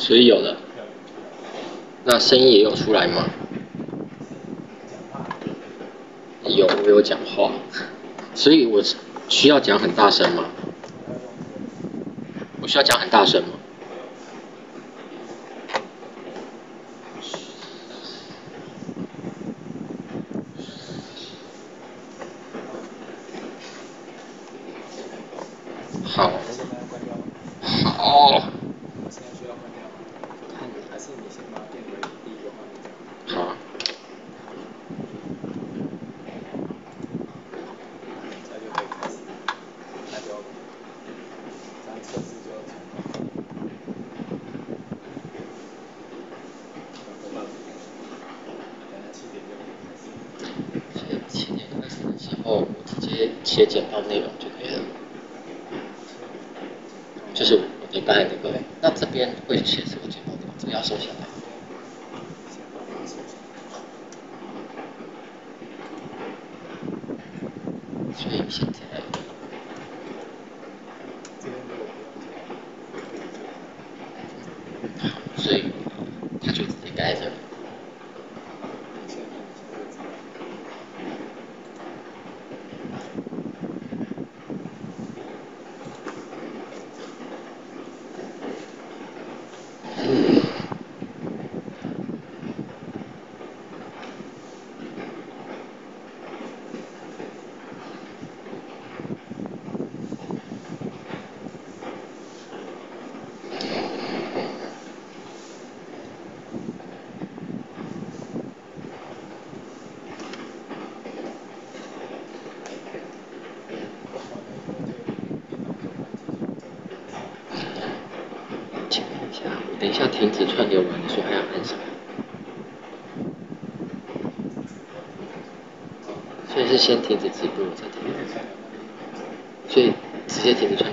所以有了。那声音也有出来吗？有，没有讲话。所以我需要讲很大声吗？我需要讲很大声吗？好。好。好。所以七点开始的时候，我直接切简报内容就可以了。就是我的刚才那个，那这边会写什么简报内容？这个要收下来。所以现在，好，所以他就直接盖在这里。请问一下，我等一下停止串流完，你说还要按什么？所以是先停止直播，再停止。所以直接停止串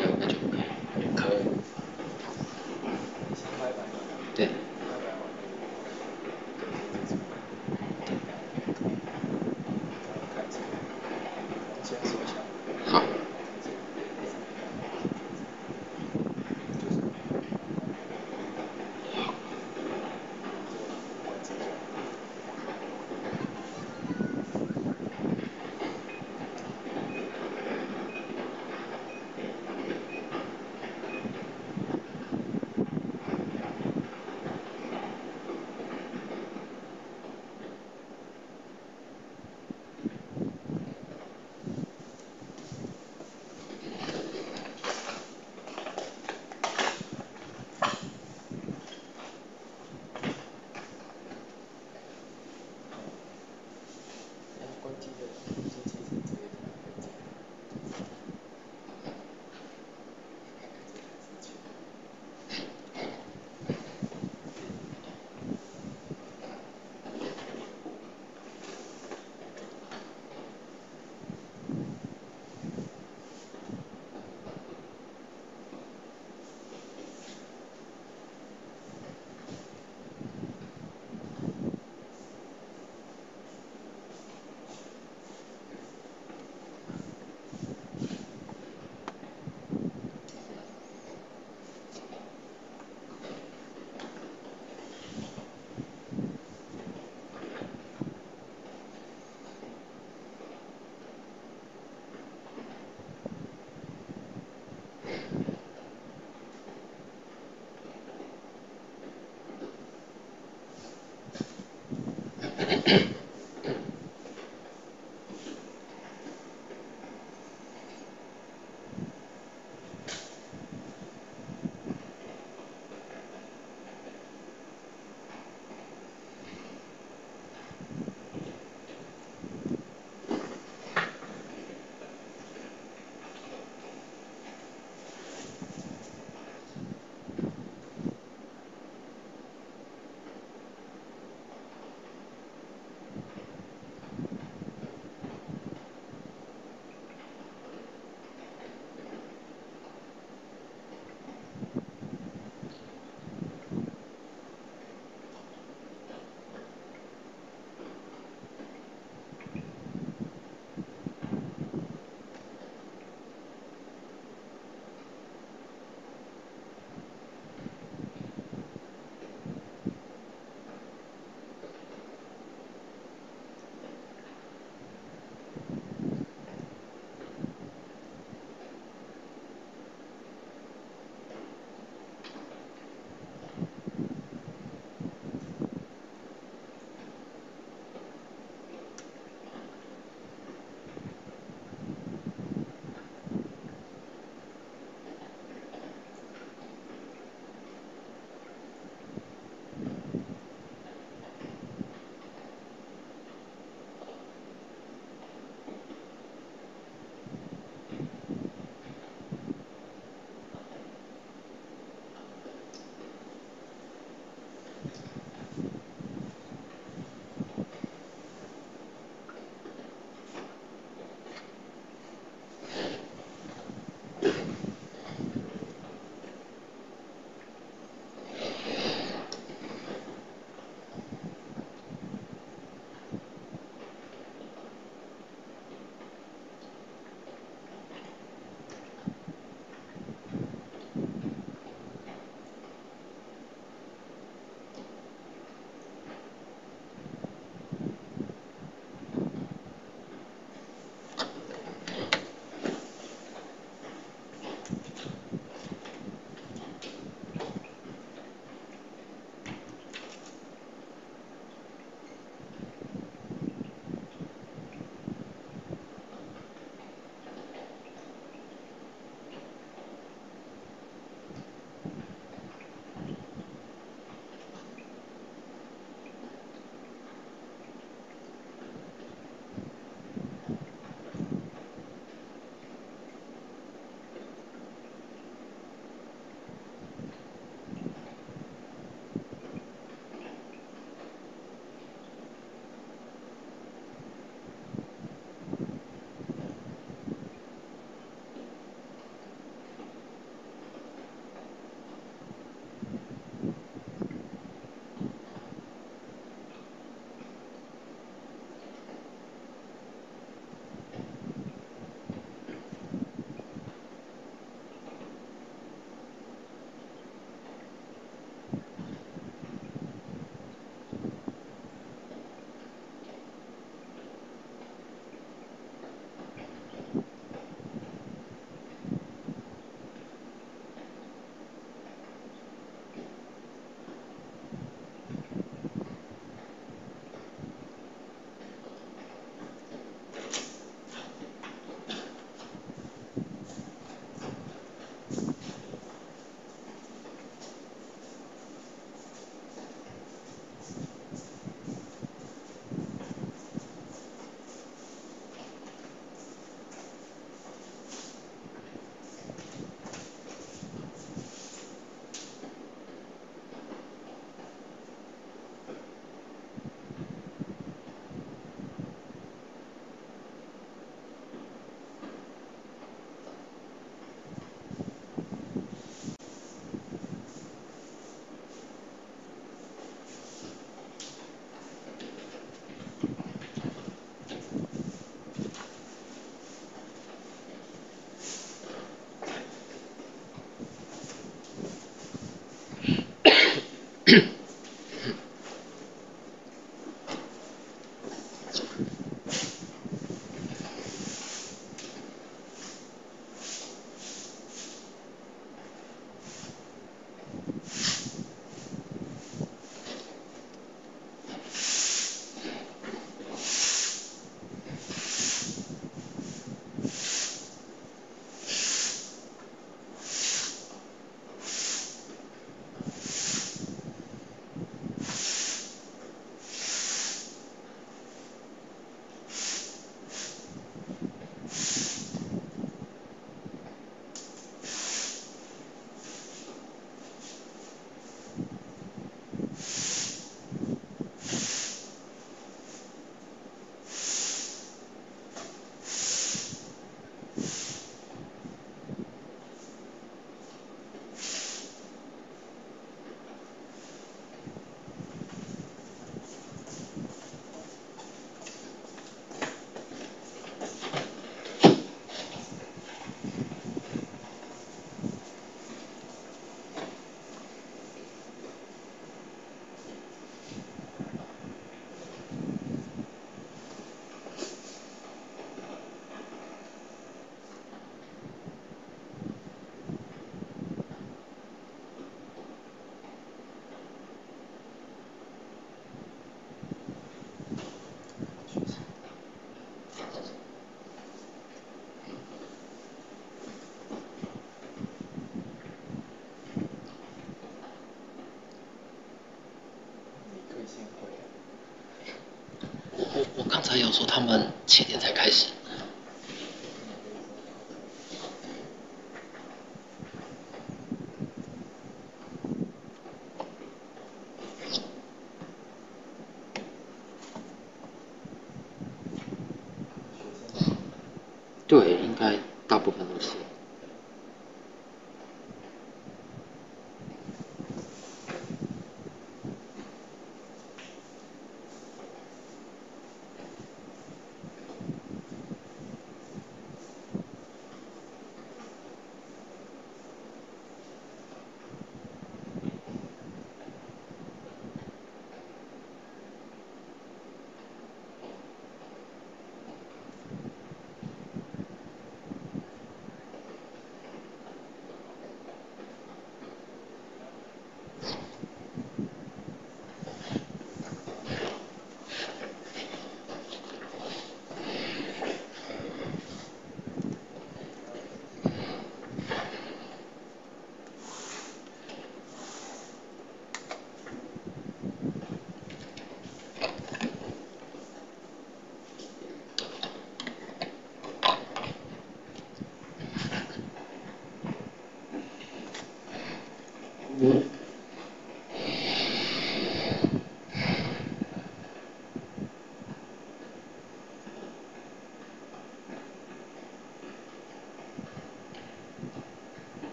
要说他们七点才开始。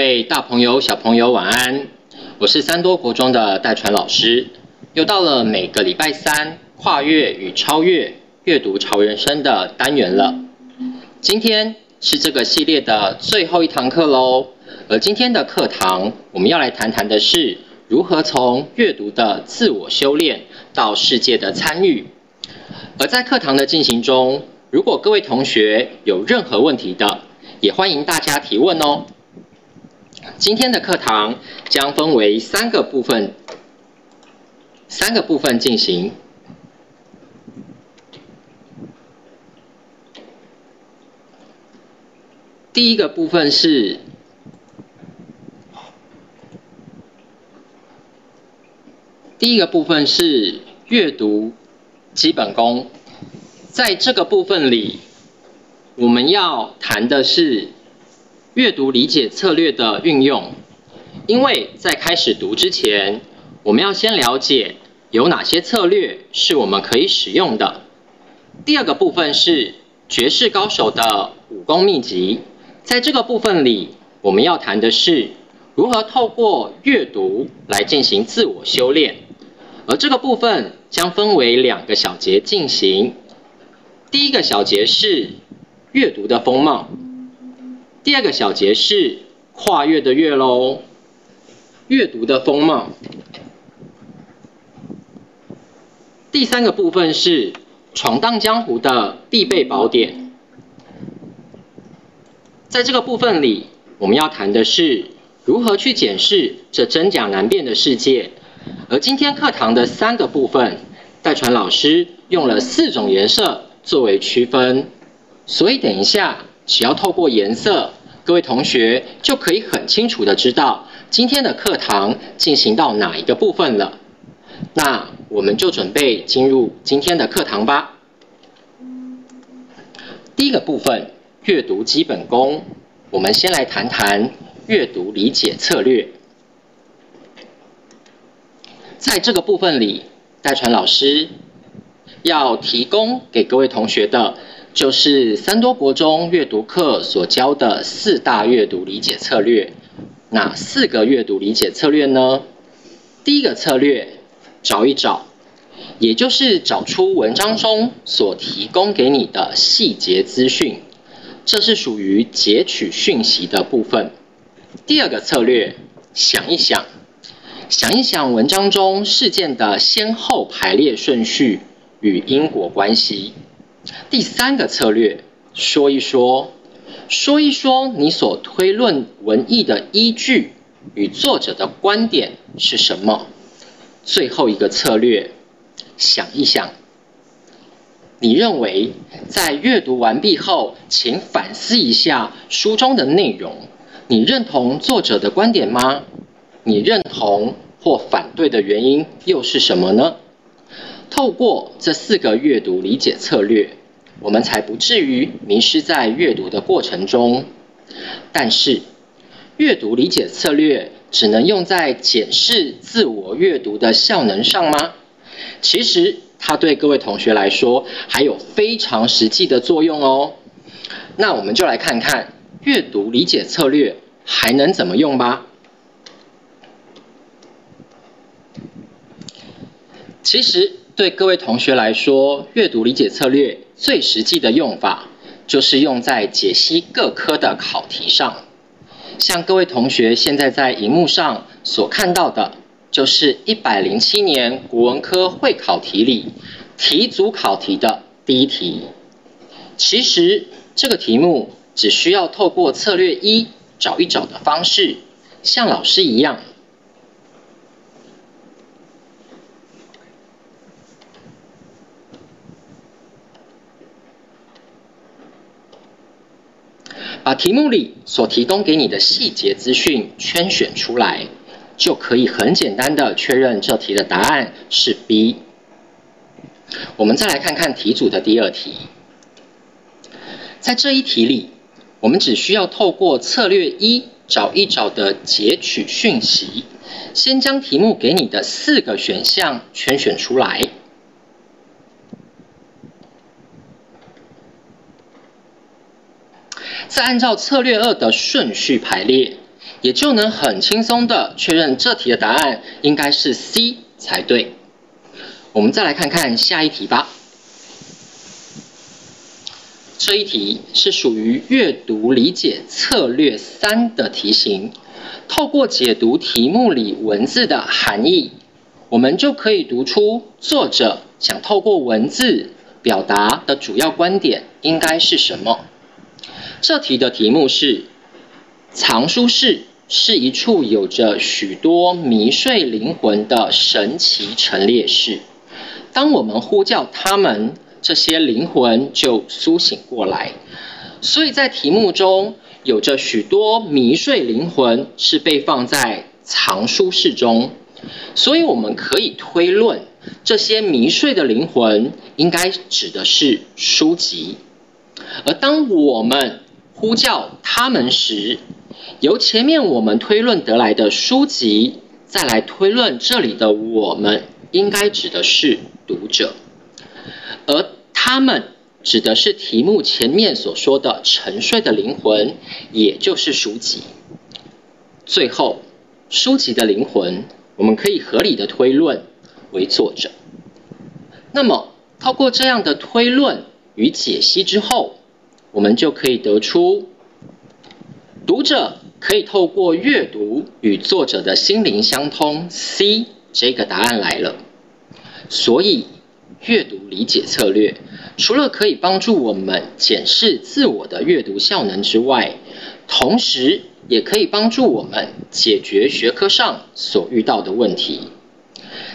各位大朋友、小朋友，晚安！我是三多国中的戴传老师，又到了每个礼拜三跨越与超越阅读潮人生的单元了。今天是这个系列的最后一堂课喽，而今天的课堂我们要来谈谈的是如何从阅读的自我修炼到世界的参与。而在课堂的进行中，如果各位同学有任何问题的，也欢迎大家提问哦。今天的课堂将分为三个部分，三个部分进行。第一个部分是第一个部分是阅读基本功，在这个部分里，我们要谈的是。阅读理解策略的运用，因为在开始读之前，我们要先了解有哪些策略是我们可以使用的。第二个部分是绝世高手的武功秘籍，在这个部分里，我们要谈的是如何透过阅读来进行自我修炼，而这个部分将分为两个小节进行。第一个小节是阅读的风貌。第二个小节是跨越的越喽，阅读的风貌。第三个部分是闯荡江湖的必备宝典。在这个部分里，我们要谈的是如何去检视这真假难辨的世界。而今天课堂的三个部分，代传老师用了四种颜色作为区分，所以等一下。只要透过颜色，各位同学就可以很清楚的知道今天的课堂进行到哪一个部分了。那我们就准备进入今天的课堂吧。第一个部分，阅读基本功，我们先来谈谈阅读理解策略。在这个部分里，戴传老师要提供给各位同学的。就是三多国中阅读课所教的四大阅读理解策略。哪四个阅读理解策略呢？第一个策略，找一找，也就是找出文章中所提供给你的细节资讯，这是属于截取讯息的部分。第二个策略，想一想，想一想文章中事件的先后排列顺序与因果关系。第三个策略，说一说，说一说你所推论文意的依据与作者的观点是什么。最后一个策略，想一想，你认为在阅读完毕后，请反思一下书中的内容，你认同作者的观点吗？你认同或反对的原因又是什么呢？透过这四个阅读理解策略，我们才不至于迷失在阅读的过程中。但是，阅读理解策略只能用在检视自我阅读的效能上吗？其实，它对各位同学来说还有非常实际的作用哦。那我们就来看看阅读理解策略还能怎么用吧。其实。对各位同学来说，阅读理解策略最实际的用法，就是用在解析各科的考题上。像各位同学现在在荧幕上所看到的，就是一百零七年国文科会考题里题组考题的第一题。其实这个题目只需要透过策略一找一找的方式，像老师一样。把题目里所提供给你的细节资讯圈选出来，就可以很简单的确认这题的答案是 B。我们再来看看题组的第二题，在这一题里，我们只需要透过策略一找一找的截取讯息，先将题目给你的四个选项圈选出来。再按照策略二的顺序排列，也就能很轻松的确认这题的答案应该是 C 才对。我们再来看看下一题吧。这一题是属于阅读理解策略三的题型，透过解读题目里文字的含义，我们就可以读出作者想透过文字表达的主要观点应该是什么。这题的题目是：藏书室是一处有着许多迷睡灵魂的神奇陈列室。当我们呼叫他们，这些灵魂就苏醒过来。所以在题目中有着许多迷睡灵魂是被放在藏书室中，所以我们可以推论，这些迷睡的灵魂应该指的是书籍。而当我们呼叫他们时，由前面我们推论得来的书籍，再来推论这里的我们，应该指的是。读者，而他们指的是题目前面所说的沉睡的灵魂，也就是书籍。最后，书籍的灵魂，我们可以合理的推论为作者。那么，透过这样的推论与解析之后，我们就可以得出，读者可以透过阅读与作者的心灵相通，C 这个答案来了。所以，阅读理解策略除了可以帮助我们检视自我的阅读效能之外，同时也可以帮助我们解决学科上所遇到的问题。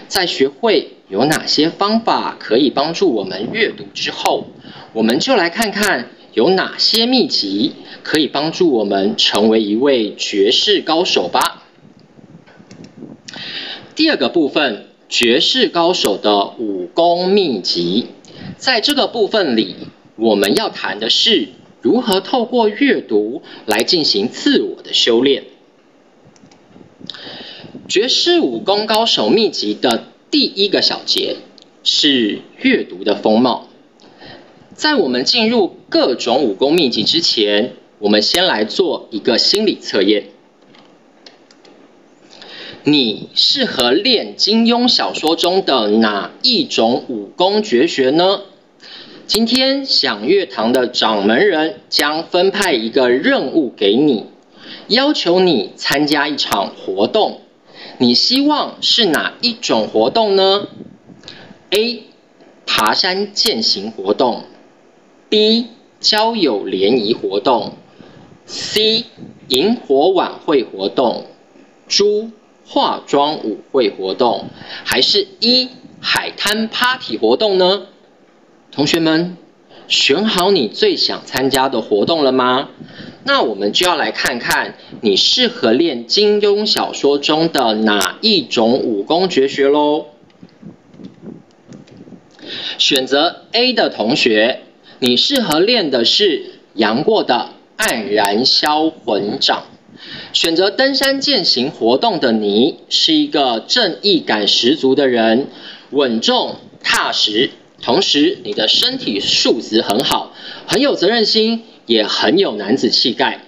在学会有哪些方法可以帮助我们阅读之后，我们就来看看有哪些秘籍可以帮助我们成为一位绝世高手吧。第二个部分。绝世高手的武功秘籍，在这个部分里，我们要谈的是如何透过阅读来进行自我的修炼。绝世武功高手秘籍的第一个小节是阅读的风貌。在我们进入各种武功秘籍之前，我们先来做一个心理测验。你适合练金庸小说中的哪一种武功绝学呢？今天享乐堂的掌门人将分派一个任务给你，要求你参加一场活动。你希望是哪一种活动呢？A. 爬山践行活动，B. 交友联谊活动，C. 萤火晚会活动，猪。化妆舞会活动，还是一海滩 party 活动呢？同学们，选好你最想参加的活动了吗？那我们就要来看看你适合练金庸小说中的哪一种武功绝学喽。选择 A 的同学，你适合练的是杨过的黯然销魂掌。选择登山健行活动的你，是一个正义感十足的人，稳重踏实，同时你的身体素质很好，很有责任心，也很有男子气概。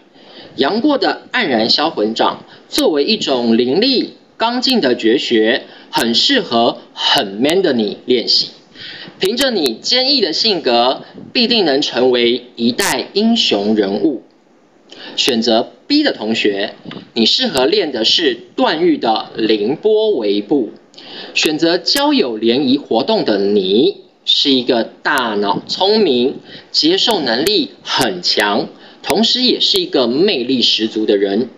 杨过的黯然销魂掌作为一种凌厉刚劲的绝学，很适合很 man 的你练习。凭着你坚毅的性格，必定能成为一代英雄人物。选择 B 的同学，你适合练的是段誉的凌波微步。选择交友联谊活动的你，是一个大脑聪明、接受能力很强，同时也是一个魅力十足的人。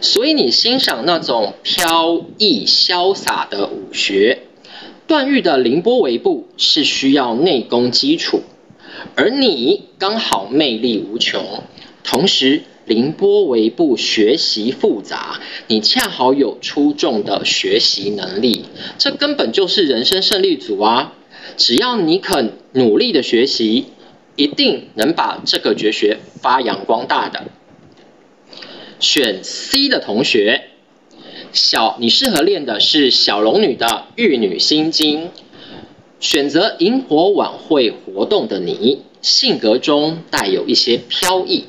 所以你欣赏那种飘逸潇洒的武学。段誉的凌波微步是需要内功基础，而你刚好魅力无穷，同时。凌波微步学习复杂，你恰好有出众的学习能力，这根本就是人生胜利组啊！只要你肯努力的学习，一定能把这个绝学发扬光大的。选 C 的同学，小你适合练的是小龙女的玉女心经。选择萤火晚会活动的你，性格中带有一些飘逸。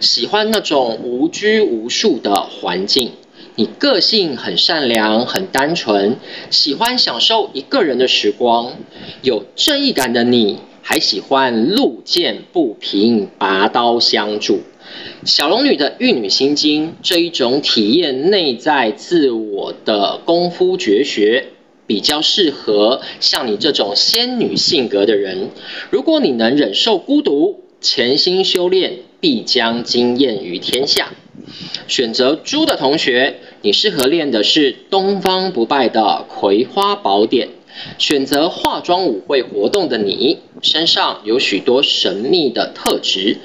喜欢那种无拘无束的环境。你个性很善良、很单纯，喜欢享受一个人的时光。有正义感的你，还喜欢路见不平拔刀相助。小龙女的玉女心经这一种体验内在自我的功夫绝学，比较适合像你这种仙女性格的人。如果你能忍受孤独，潜心修炼，必将惊艳于天下。选择猪的同学，你适合练的是东方不败的葵花宝典。选择化妆舞会活动的你，身上有许多神秘的特质。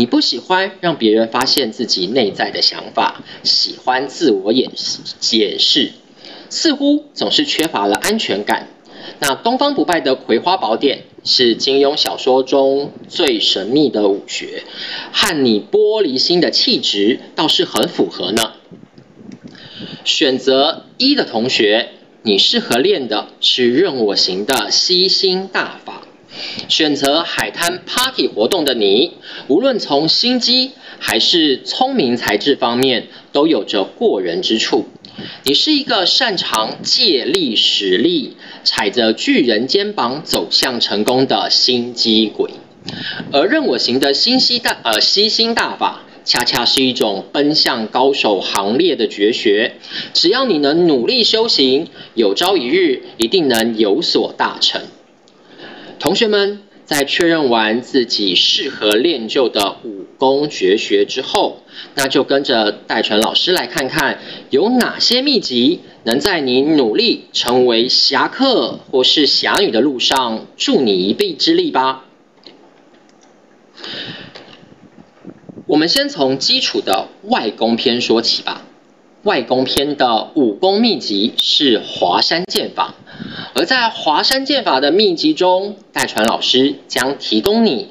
你不喜欢让别人发现自己内在的想法，喜欢自我掩掩饰，似乎总是缺乏了安全感。那东方不败的葵花宝典是金庸小说中最神秘的武学，和你玻璃心的气质倒是很符合呢。选择一的同学，你适合练的是任我行的吸星大法。选择海滩 party 活动的你，无论从心机还是聪明才智方面，都有着过人之处。你是一个擅长借力使力、踩着巨人肩膀走向成功的心机鬼，而任我行的心机大呃吸星大法，恰恰是一种奔向高手行列的绝学。只要你能努力修行，有朝一日一定能有所大成。同学们在确认完自己适合练就的武功绝学之后，那就跟着戴纯老师来看看有哪些秘籍能在你努力成为侠客或是侠女的路上助你一臂之力吧。我们先从基础的外功篇说起吧。外功篇的武功秘籍是华山剑法。而在华山剑法的秘籍中，戴传老师将提供你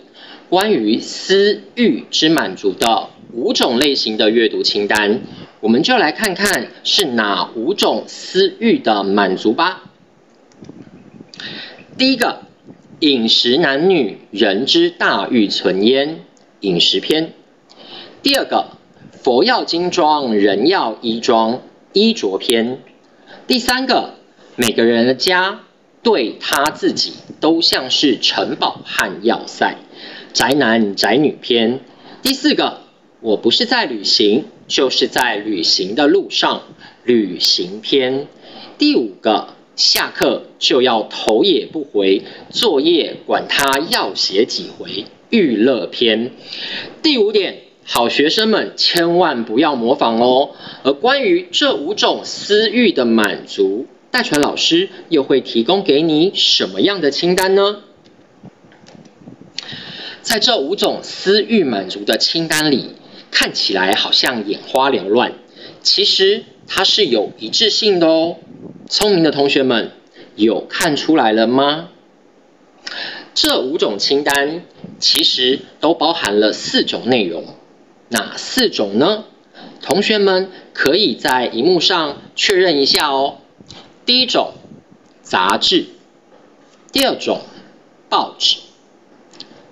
关于私欲之满足的五种类型的阅读清单，我们就来看看是哪五种私欲的满足吧。第一个，饮食男女人之大欲存焉，饮食篇。第二个，佛要金装，人要衣装，衣着篇。第三个。每个人的家对他自己都像是城堡和要塞，宅男宅女篇。第四个，我不是在旅行，就是在旅行的路上，旅行篇。第五个，下课就要头也不回，作业管他要写几回，娱乐篇。第五点，好学生们千万不要模仿哦。而关于这五种私欲的满足。戴传老师又会提供给你什么样的清单呢？在这五种私欲满足的清单里，看起来好像眼花缭乱，其实它是有一致性的哦。聪明的同学们有看出来了吗？这五种清单其实都包含了四种内容，哪四种呢？同学们可以在荧幕上确认一下哦。第一种杂志，第二种报纸，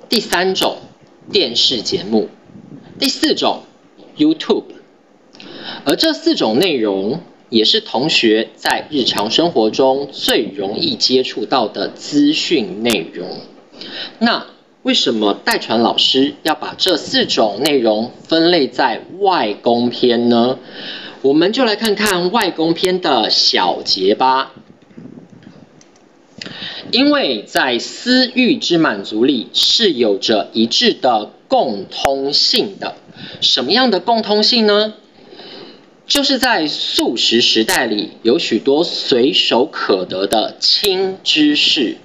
第三种电视节目，第四种 YouTube。而这四种内容也是同学在日常生活中最容易接触到的资讯内容。那为什么代传老师要把这四种内容分类在外公篇呢？我们就来看看外公篇的小结吧。因为在私欲之满足里是有着一致的共通性的。什么样的共通性呢？就是在素食时代里，有许多随手可得的轻知识，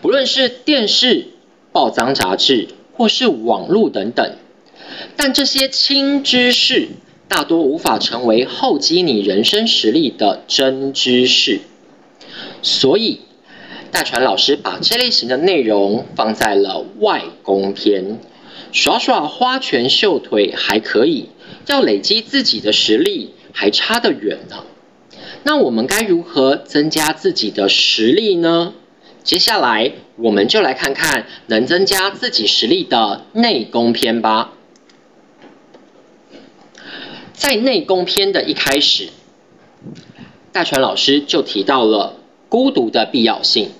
不论是电视、报章、杂志，或是网络等等。但这些轻知识。大多无法成为厚积你人生实力的真知识，所以大传老师把这类型的内容放在了外功篇。耍耍花拳绣腿还可以，要累积自己的实力还差得远呢。那我们该如何增加自己的实力呢？接下来我们就来看看能增加自己实力的内功篇吧。在内功篇的一开始，戴传老师就提到了孤独的必要性。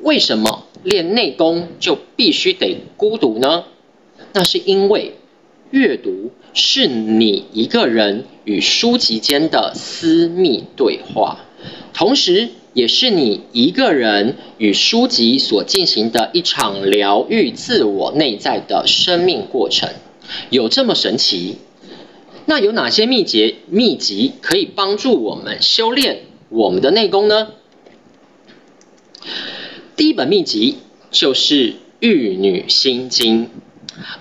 为什么练内功就必须得孤独呢？那是因为阅读是你一个人与书籍间的私密对话，同时也是你一个人与书籍所进行的一场疗愈自我内在的生命过程。有这么神奇？那有哪些秘诀秘籍可以帮助我们修炼我们的内功呢？第一本秘籍就是《玉女心经》，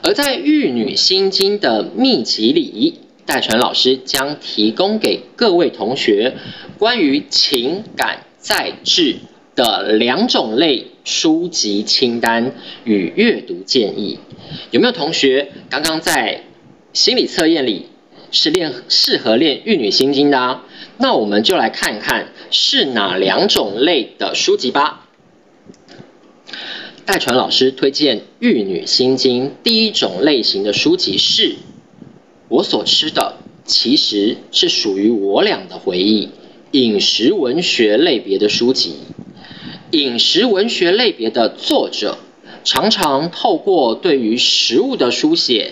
而在《玉女心经》的秘籍里，戴传老师将提供给各位同学关于情感再制的两种类书籍清单与阅读建议。有没有同学刚刚在心理测验里？是练适合练玉女心经的啊，那我们就来看一看是哪两种类的书籍吧。戴传老师推荐玉女心经第一种类型的书籍是，我所吃的其实是属于我俩的回忆，饮食文学类别的书籍。饮食文学类别的作者常常透过对于食物的书写。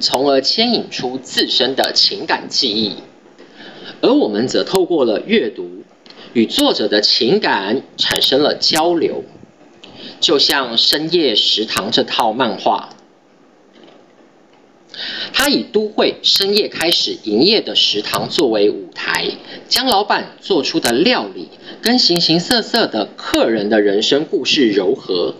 从而牵引出自身的情感记忆，而我们则透过了阅读，与作者的情感产生了交流。就像《深夜食堂》这套漫画，它以都会深夜开始营业的食堂作为舞台，将老板做出的料理跟形形色色的客人的人生故事糅合，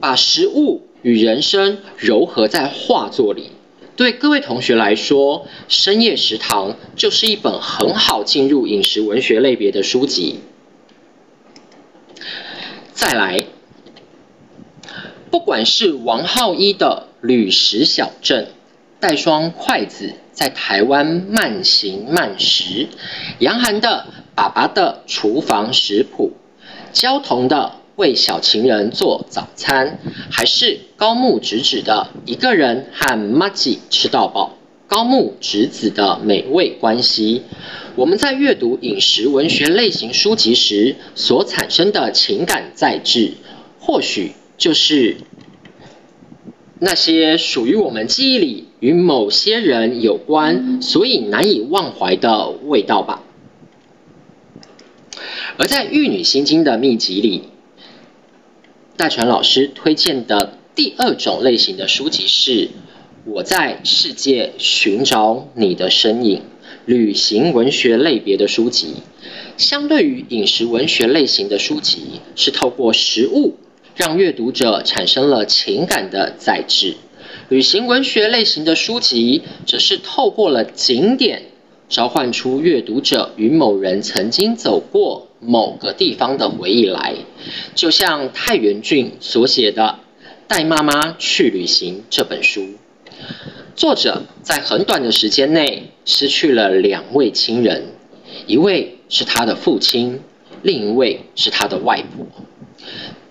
把食物。与人生糅合在画作里，对各位同学来说，《深夜食堂》就是一本很好进入饮食文学类别的书籍。再来，不管是王浩一的《旅食小镇》，带双筷子在台湾慢行慢食，杨涵的《爸爸的厨房食谱》，焦桐的。为小情人做早餐，还是高木直子的一个人和 m a g i 吃到饱？高木直子的美味关系，我们在阅读饮食文学类型书籍时所产生的情感在质，或许就是那些属于我们记忆里与某些人有关，所以难以忘怀的味道吧。而在《玉女心经》的秘籍里。大传老师推荐的第二种类型的书籍是《我在世界寻找你的身影》旅行文学类别的书籍。相对于饮食文学类型的书籍，是透过食物让阅读者产生了情感的载质；旅行文学类型的书籍，则是透过了景点。召唤出阅读者与某人曾经走过某个地方的回忆来，就像太原俊所写的《带妈妈去旅行》这本书。作者在很短的时间内失去了两位亲人，一位是他的父亲，另一位是他的外婆。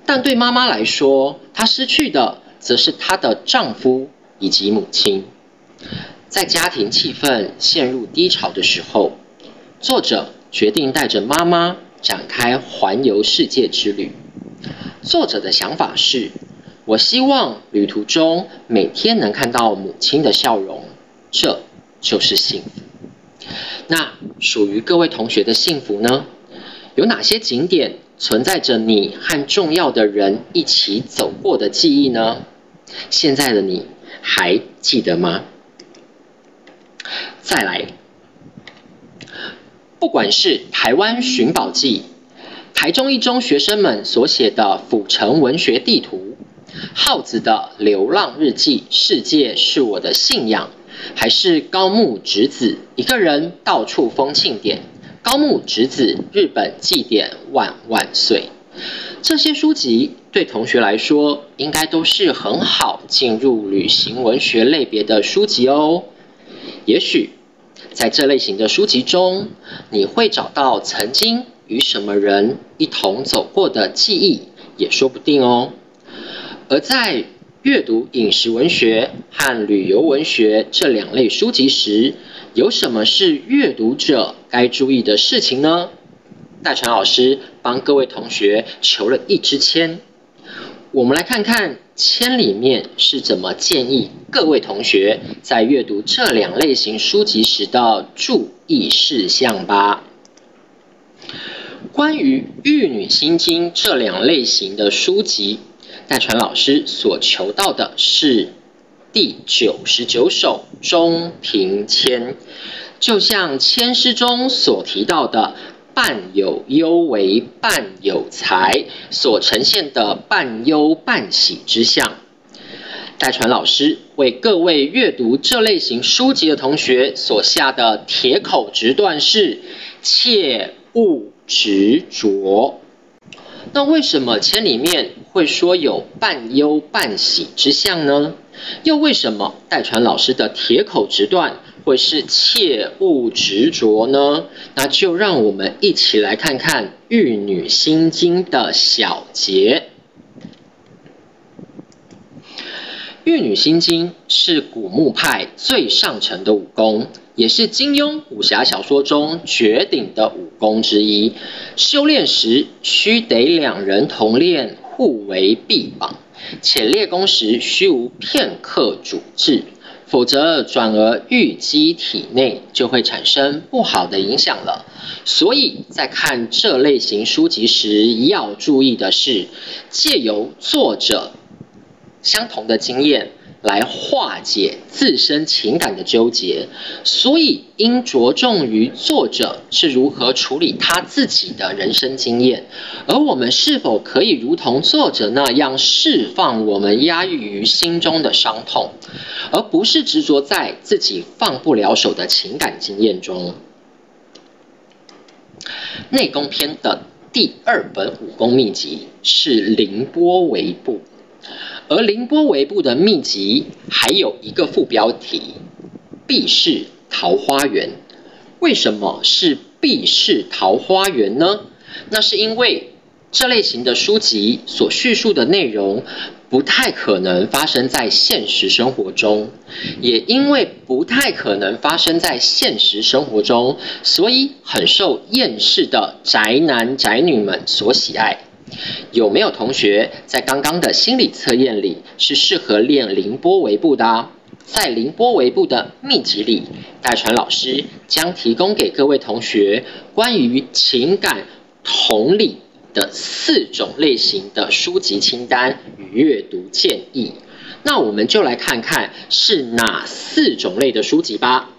但对妈妈来说，她失去的则是她的丈夫以及母亲。在家庭气氛陷入低潮的时候，作者决定带着妈妈展开环游世界之旅。作者的想法是：我希望旅途中每天能看到母亲的笑容，这就是幸福。那属于各位同学的幸福呢？有哪些景点存在着你和重要的人一起走过的记忆呢？现在的你还记得吗？再来，不管是台湾寻宝记、台中一中学生们所写的府城文学地图、耗子的流浪日记，世界是我的信仰，还是高木直子一个人到处封庆典，高木直子日本祭典万万岁，这些书籍对同学来说，应该都是很好进入旅行文学类别的书籍哦。也许，在这类型的书籍中，你会找到曾经与什么人一同走过的记忆，也说不定哦。而在阅读饮食文学和旅游文学这两类书籍时，有什么是阅读者该注意的事情呢？大成老师帮各位同学求了一支签，我们来看看签里面是怎么建议各位同学在阅读这两类型书籍时的注意事项吧。关于《玉女心经》这两类型的书籍。戴传老师所求到的是第九十九首中平签，就像千诗中所提到的“半有忧为半有才”所呈现的半忧半喜之象。戴传老师为各位阅读这类型书籍的同学所下的铁口直断是：切勿执着。那为什么签里面会说有半忧半喜之象呢？又为什么代传老师的铁口直断会是切勿执着呢？那就让我们一起来看看《玉女心经》的小节。《玉女心经》是古墓派最上乘的武功。也是金庸武侠小说中绝顶的武功之一。修炼时须得两人同练，互为臂膀，且练功时须无片刻主治，否则转而淤积体内，就会产生不好的影响了。所以在看这类型书籍时，要注意的是，借由作者相同的经验。来化解自身情感的纠结，所以应着重于作者是如何处理他自己的人生经验，而我们是否可以如同作者那样释放我们压抑于心中的伤痛，而不是执着在自己放不了手的情感经验中。内功篇的第二本武功秘籍是凌波微步。而凌波微步的秘籍还有一个副标题：避世桃花源。为什么是避世桃花源呢？那是因为这类型的书籍所叙述的内容不太可能发生在现实生活中，也因为不太可能发生在现实生活中，所以很受厌世的宅男宅女们所喜爱。有没有同学在刚刚的心理测验里是适合练凌波微步的？在凌波微步的秘籍里，戴传老师将提供给各位同学关于情感同理的四种类型的书籍清单与阅读建议。那我们就来看看是哪四种类的书籍吧。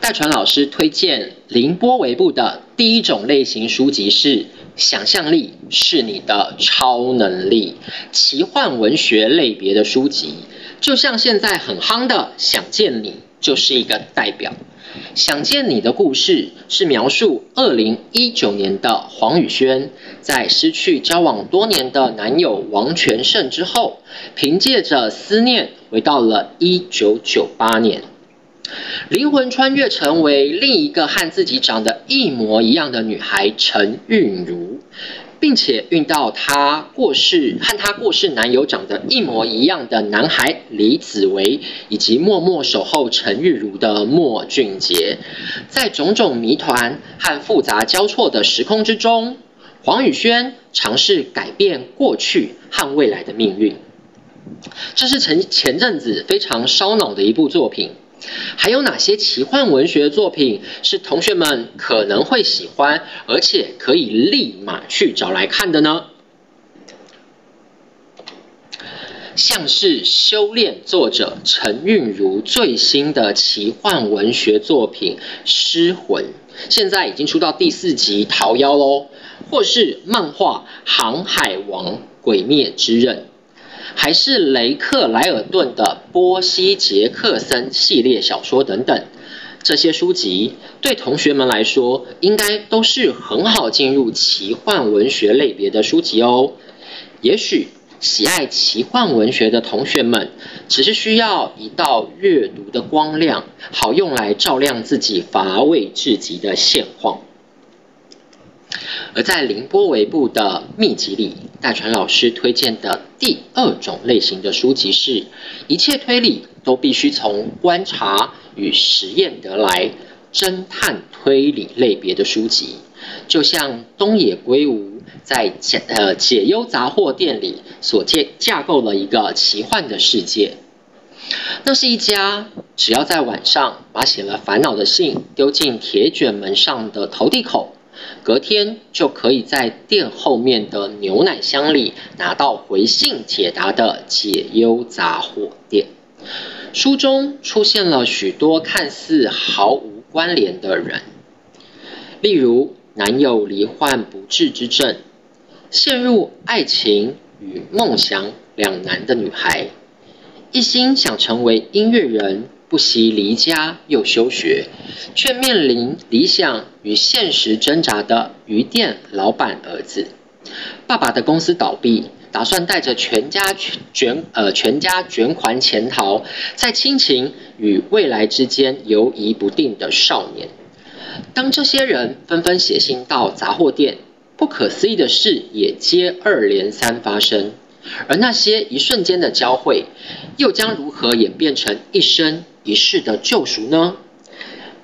戴传老师推荐凌波微步的第一种类型书籍是《想象力是你的超能力》奇幻文学类别的书籍，就像现在很夯的《想见你》就是一个代表。《想见你》的故事是描述二零一九年的黄宇轩在失去交往多年的男友王全胜之后，凭借着思念回到了一九九八年。灵魂穿越成为另一个和自己长得一模一样的女孩陈韵如，并且遇到她过世和她过世男友长得一模一样的男孩李子维，以及默默守候陈韵如的莫俊杰，在种种谜团和复杂交错的时空之中，黄宇轩尝试改变过去和未来的命运。这是前前阵子非常烧脑的一部作品。还有哪些奇幻文学作品是同学们可能会喜欢，而且可以立马去找来看的呢？像是修炼作者陈韵如最新的奇幻文学作品《失魂》，现在已经出到第四集《桃夭》喽，或是漫画《航海王：鬼灭之刃》。还是雷克莱尔顿的《波西·杰克森》系列小说等等，这些书籍对同学们来说，应该都是很好进入奇幻文学类别的书籍哦。也许喜爱奇幻文学的同学们，只是需要一道阅读的光亮，好用来照亮自己乏味至极的现况。而在凌波微步的秘籍里，戴传老师推荐的第二种类型的书籍是：一切推理都必须从观察与实验得来，侦探推理类别的书籍，就像东野圭吾在解呃解忧杂货店里所建架构了一个奇幻的世界。那是一家只要在晚上把写了烦恼的信丢进铁卷门上的投递口。隔天就可以在店后面的牛奶箱里拿到回信解答的解忧杂货店。书中出现了许多看似毫无关联的人，例如男友罹患不治之症，陷入爱情与梦想两难的女孩，一心想成为音乐人。不惜离家又休学，却面临理想与现实挣扎的鱼店老板儿子。爸爸的公司倒闭，打算带着全家卷呃全家卷款潜逃，在亲情与未来之间犹疑不定的少年。当这些人纷纷写信到杂货店，不可思议的事也接二连三发生。而那些一瞬间的交汇，又将如何演变成一生？一世的救赎呢？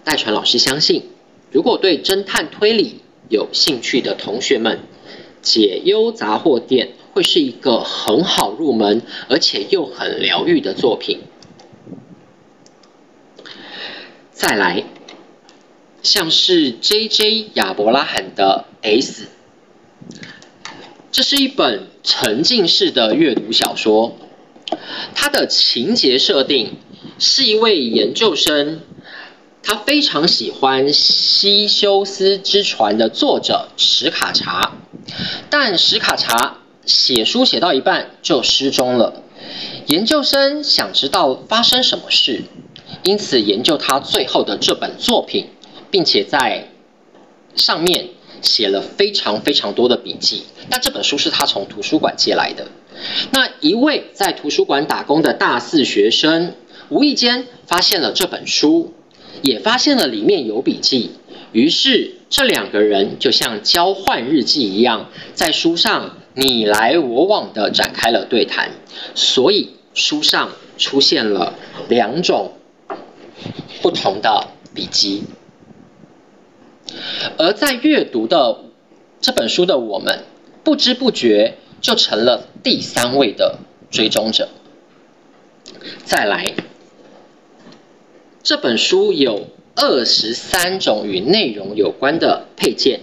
代传老师相信，如果对侦探推理有兴趣的同学们，解忧杂货店会是一个很好入门，而且又很疗愈的作品。再来，像是 J.J. 亚伯拉罕的《S》，这是一本沉浸式的阅读小说，它的情节设定。是一位研究生，他非常喜欢西修斯之船的作者史卡查，但史卡查写书写到一半就失踪了。研究生想知道发生什么事，因此研究他最后的这本作品，并且在上面写了非常非常多的笔记。但这本书是他从图书馆借来的。那一位在图书馆打工的大四学生。无意间发现了这本书，也发现了里面有笔记。于是这两个人就像交换日记一样，在书上你来我往的展开了对谈。所以书上出现了两种不同的笔记。而在阅读的这本书的我们，不知不觉就成了第三位的追踪者。再来。这本书有二十三种与内容有关的配件，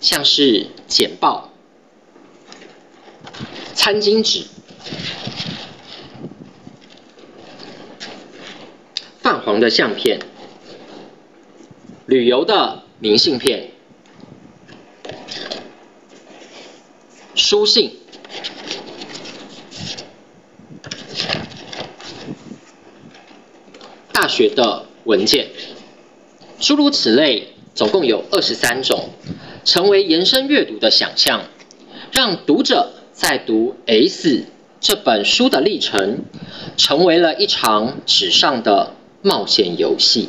像是简报、餐巾纸、泛黄的相片、旅游的明信片、书信。大学的文件，诸如此类，总共有二十三种，成为延伸阅读的想象，让读者在读《S》这本书的历程，成为了一场纸上的冒险游戏，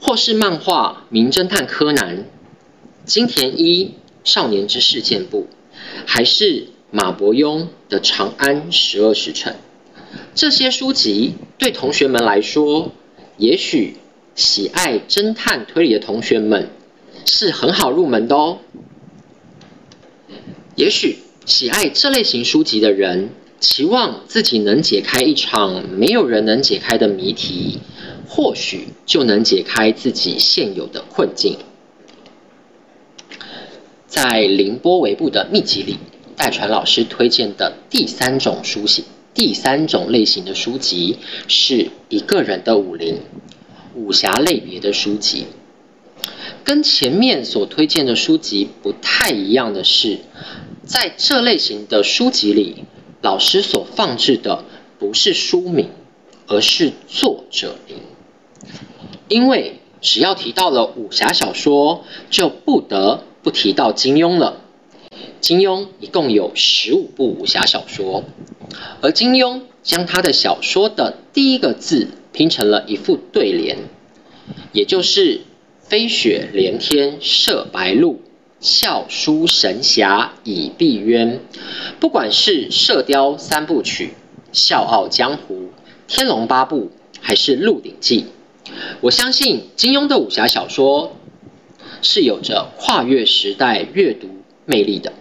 或是漫画《名侦探柯南》、金田一少年之事件簿，还是马伯庸的《长安十二时辰》。这些书籍对同学们来说，也许喜爱侦探推理的同学们是很好入门的哦。也许喜爱这类型书籍的人，期望自己能解开一场没有人能解开的谜题，或许就能解开自己现有的困境。在凌波微步的秘籍里，戴传老师推荐的第三种书型。第三种类型的书籍是一个人的武林武侠类别的书籍，跟前面所推荐的书籍不太一样的是，在这类型的书籍里，老师所放置的不是书名，而是作者名，因为只要提到了武侠小说，就不得不提到金庸了。金庸一共有十五部武侠小说，而金庸将他的小说的第一个字拼成了一副对联，也就是“飞雪连天射白鹿，笑书神侠倚碧鸳，不管是《射雕三部曲》《笑傲江湖》《天龙八部》还是《鹿鼎记》，我相信金庸的武侠小说是有着跨越时代阅读魅力的。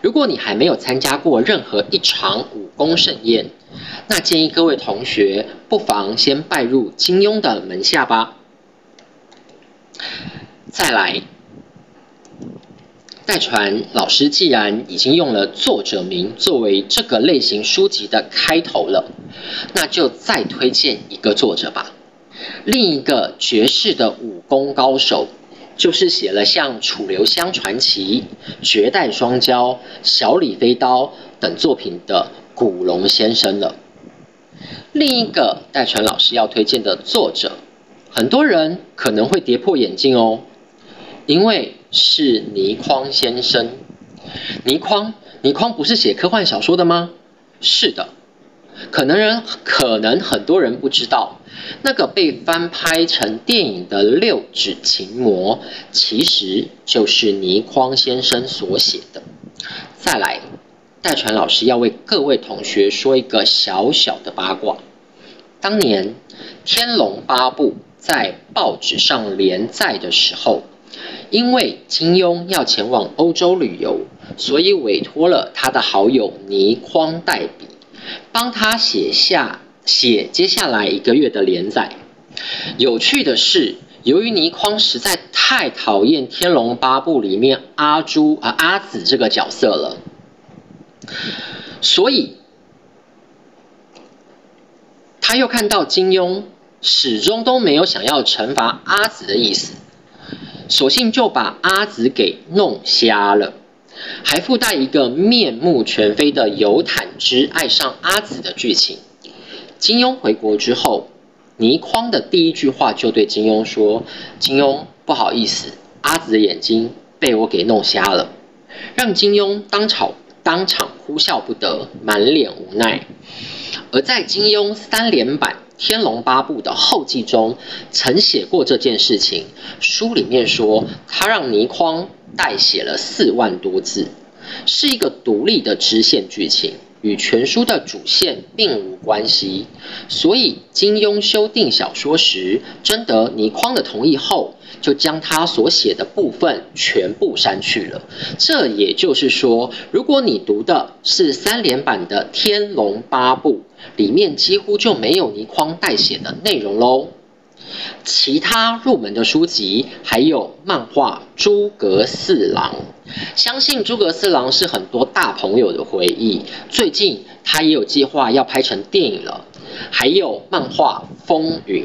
如果你还没有参加过任何一场武功盛宴，那建议各位同学不妨先拜入金庸的门下吧。再来。代传老师既然已经用了作者名作为这个类型书籍的开头了，那就再推荐一个作者吧。另一个绝世的武功高手，就是写了像《楚留香传奇》《绝代双骄》《小李飞刀》等作品的古龙先生了。另一个戴传老师要推荐的作者，很多人可能会跌破眼镜哦，因为。是倪匡先生。倪匡，倪匡不是写科幻小说的吗？是的。可能人，可能很多人不知道，那个被翻拍成电影的《六指琴魔》，其实就是倪匡先生所写的。再来，戴传老师要为各位同学说一个小小的八卦：当年《天龙八部》在报纸上连载的时候。因为金庸要前往欧洲旅游，所以委托了他的好友倪匡代笔，帮他写下写接下来一个月的连载。有趣的是，由于倪匡实在太讨厌《天龙八部》里面阿朱啊阿紫这个角色了，所以他又看到金庸始终都没有想要惩罚阿紫的意思。索性就把阿紫给弄瞎了，还附带一个面目全非的尤坦之爱上阿紫的剧情。金庸回国之后，倪匡的第一句话就对金庸说：“金庸，不好意思，阿紫的眼睛被我给弄瞎了。”让金庸当场当场哭笑不得，满脸无奈。而在金庸三连版。《天龙八部》的后记中曾写过这件事情，书里面说他让倪匡代写了四万多字，是一个独立的支线剧情，与全书的主线并无关系。所以金庸修订小说时，征得倪匡的同意后，就将他所写的部分全部删去了。这也就是说，如果你读的是三连版的《天龙八部》。里面几乎就没有倪匡代写的内容喽。其他入门的书籍还有漫画《诸葛四郎》，相信诸葛四郎是很多大朋友的回忆。最近他也有计划要拍成电影了。还有漫画《风云》，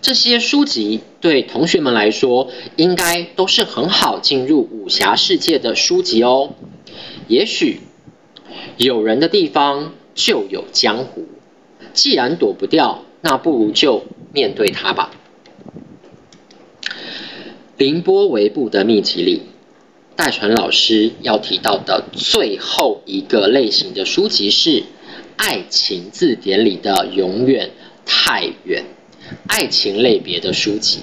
这些书籍对同学们来说，应该都是很好进入武侠世界的书籍哦。也许有人的地方。就有江湖，既然躲不掉，那不如就面对它吧。凌波微步的秘籍里，戴传老师要提到的最后一个类型的书籍是《爱情字典》里的“永远太远”爱情类别的书籍。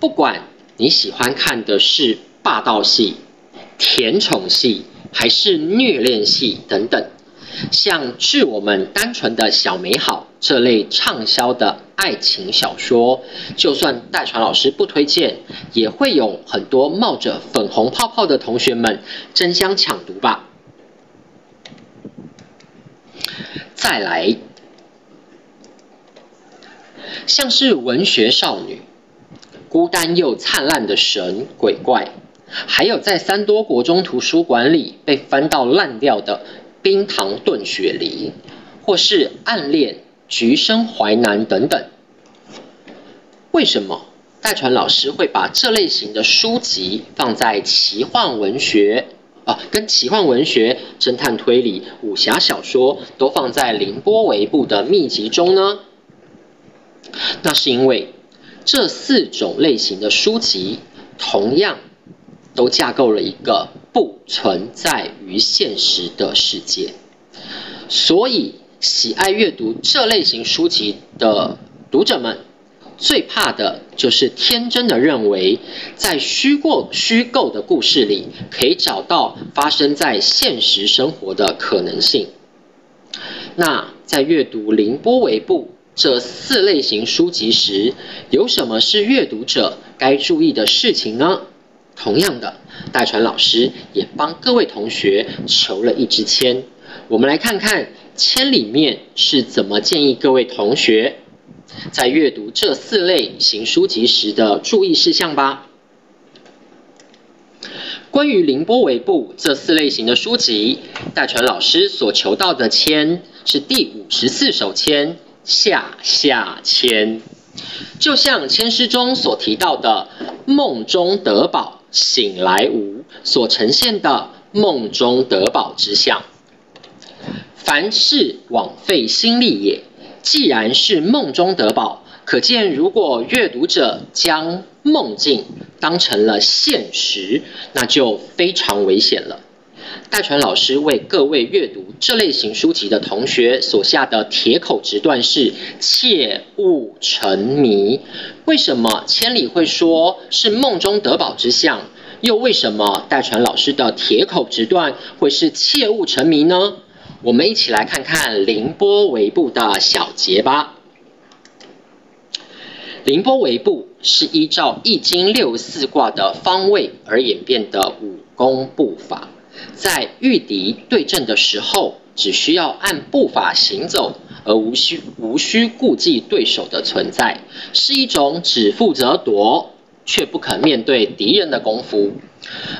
不管你喜欢看的是霸道戏、甜宠戏，还是虐恋戏等等。像《致我们单纯的小美好》这类畅销的爱情小说，就算代传老师不推荐，也会有很多冒着粉红泡泡的同学们争相抢读吧。再来，像是文学少女、孤单又灿烂的神鬼怪，还有在三多国中图书馆里被翻到烂掉的。冰糖炖雪梨，或是暗恋橘生淮南等等，为什么戴传老师会把这类型的书籍放在奇幻文学啊，跟奇幻文学、侦探推理、武侠小说都放在凌波微步的秘籍中呢？那是因为这四种类型的书籍同样都架构了一个。不存在于现实的世界，所以喜爱阅读这类型书籍的读者们，最怕的就是天真的认为，在虚构虚构的故事里，可以找到发生在现实生活的可能性。那在阅读凌波微步这四类型书籍时，有什么是阅读者该注意的事情呢？同样的，戴传老师也帮各位同学求了一支签，我们来看看签里面是怎么建议各位同学在阅读这四类型书籍时的注意事项吧。关于凌波微步这四类型的书籍，戴传老师所求到的签是第五十四首签下下签，就像签诗中所提到的“梦中得宝”。醒来无所呈现的梦中得宝之相，凡事枉费心力也。既然是梦中得宝，可见如果阅读者将梦境当成了现实，那就非常危险了。戴传老师为各位阅读这类型书籍的同学所下的铁口直断是：切勿沉迷。为什么千里会说是梦中得宝之相？又为什么戴传老师的铁口直断会是切勿沉迷呢？我们一起来看看凌波微步的小结吧。凌波微步是依照易经六四卦的方位而演变的武功步法。在御敌对阵的时候，只需要按步法行走，而无需无需顾忌对手的存在，是一种只负责躲却不肯面对敌人的功夫。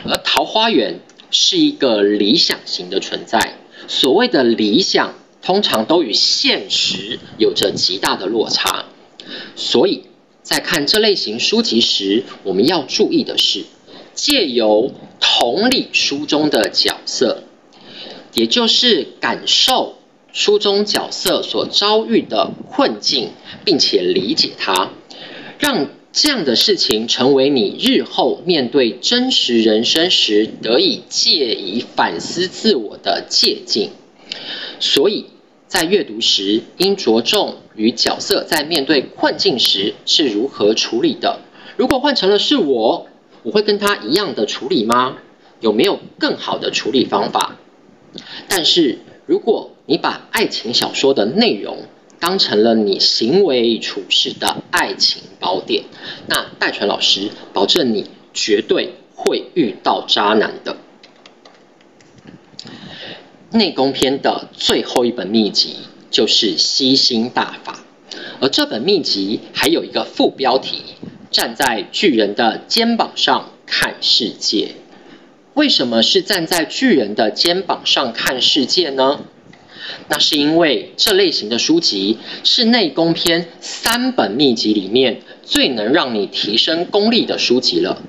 而桃花源是一个理想型的存在，所谓的理想，通常都与现实有着极大的落差。所以在看这类型书籍时，我们要注意的是。借由同理书中的角色，也就是感受书中角色所遭遇的困境，并且理解它，让这样的事情成为你日后面对真实人生时得以借以反思自我的借鉴。所以在阅读时，应着重于角色在面对困境时是如何处理的。如果换成了是我。我会跟他一样的处理吗？有没有更好的处理方法？但是如果你把爱情小说的内容当成了你行为处事的爱情宝典，那戴荃老师保证你绝对会遇到渣男的。内功篇的最后一本秘籍就是吸星大法，而这本秘籍还有一个副标题。站在巨人的肩膀上看世界，为什么是站在巨人的肩膀上看世界呢？那是因为这类型的书籍是内功篇三本秘籍里面最能让你提升功力的书籍了。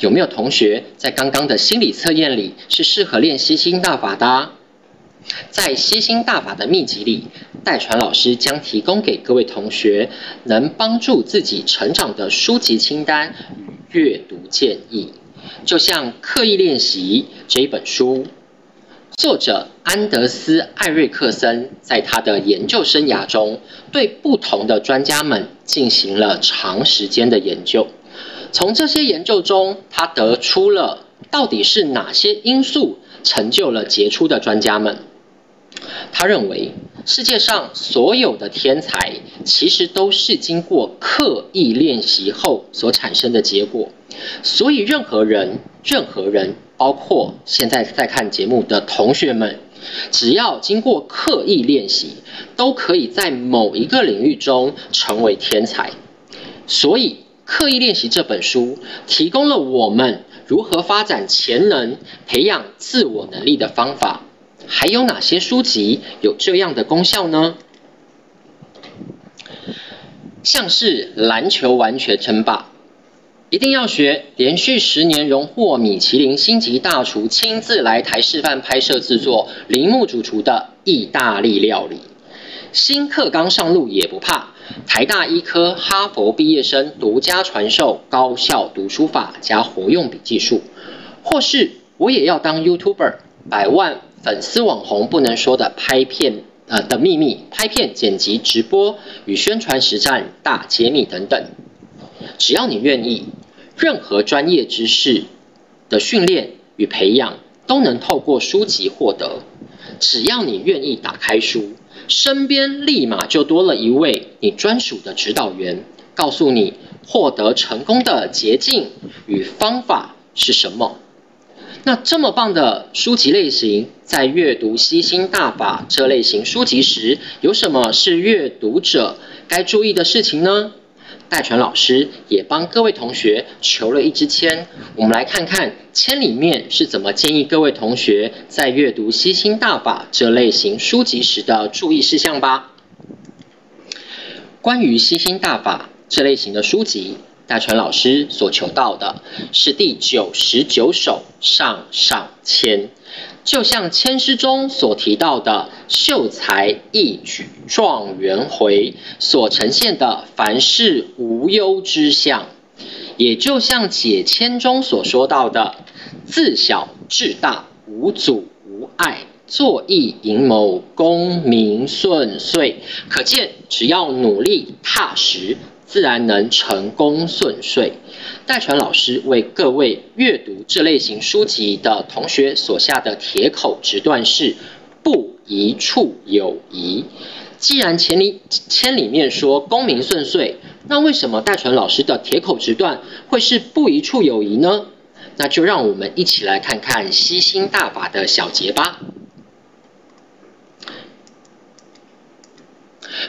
有没有同学在刚刚的心理测验里是适合练吸星大法的？在吸星大法的秘籍里，戴传老师将提供给各位同学能帮助自己成长的书籍清单与阅读建议。就像《刻意练习》这一本书，作者安德斯·艾瑞克森在他的研究生涯中，对不同的专家们进行了长时间的研究。从这些研究中，他得出了到底是哪些因素成就了杰出的专家们。他认为，世界上所有的天才其实都是经过刻意练习后所产生的结果。所以，任何人，任何人，包括现在在看节目的同学们，只要经过刻意练习，都可以在某一个领域中成为天才。所以，《刻意练习》这本书提供了我们如何发展潜能、培养自我能力的方法。还有哪些书籍有这样的功效呢？像是《篮球完全称霸》，一定要学，连续十年荣获米其林星级大厨亲自来台示范拍摄制作，铃木主厨的意大利料理。新课纲上路也不怕，台大医科、哈佛毕业生独家传授高效读书法加活用笔记术，或是我也要当 YouTuber，百万。粉丝网红不能说的拍片呃的秘密、拍片、剪辑、直播与宣传实战大揭秘等等。只要你愿意，任何专业知识的训练与培养都能透过书籍获得。只要你愿意打开书，身边立马就多了一位你专属的指导员，告诉你获得成功的捷径与方法是什么。那这么棒的书籍类型，在阅读《吸星大法》这类型书籍时，有什么是阅读者该注意的事情呢？戴传老师也帮各位同学求了一支签，我们来看看签里面是怎么建议各位同学在阅读《吸星大法》这类型书籍时的注意事项吧。关于《吸星大法》这类型的书籍，戴传老师所求到的是第九十九首上上签。就像签诗中所提到的“秀才一举状元回”所呈现的凡事无忧之相，也就像解签中所说到的“自小至大无阻无碍，作义营谋功名顺遂”。可见，只要努力踏实。自然能成功顺遂。戴传老师为各位阅读这类型书籍的同学所下的铁口直断是：不一处有疑。既然千里千里面说功名顺遂，那为什么戴传老师的铁口直断会是不一处有疑呢？那就让我们一起来看看吸星大法的小节吧。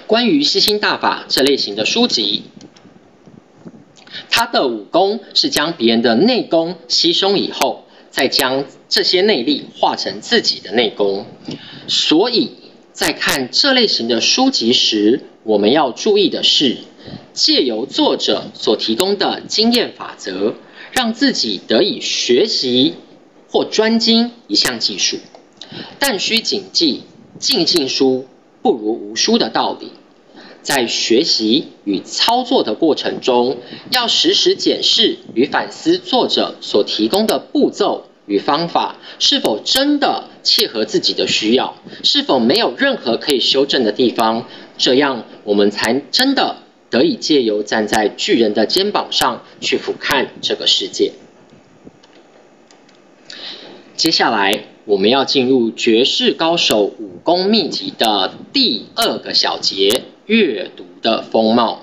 关于吸星大法这类型的书籍，他的武功是将别人的内功吸收以后，再将这些内力化成自己的内功。所以在看这类型的书籍时，我们要注意的是，借由作者所提供的经验法则，让自己得以学习或专精一项技术。但需谨记，进进书。不如无书的道理，在学习与操作的过程中，要时时检视与反思作者所提供的步骤与方法是否真的切合自己的需要，是否没有任何可以修正的地方，这样我们才真的得以借由站在巨人的肩膀上去俯瞰这个世界。接下来。我们要进入绝世高手武功秘籍的第二个小节——阅读的风貌。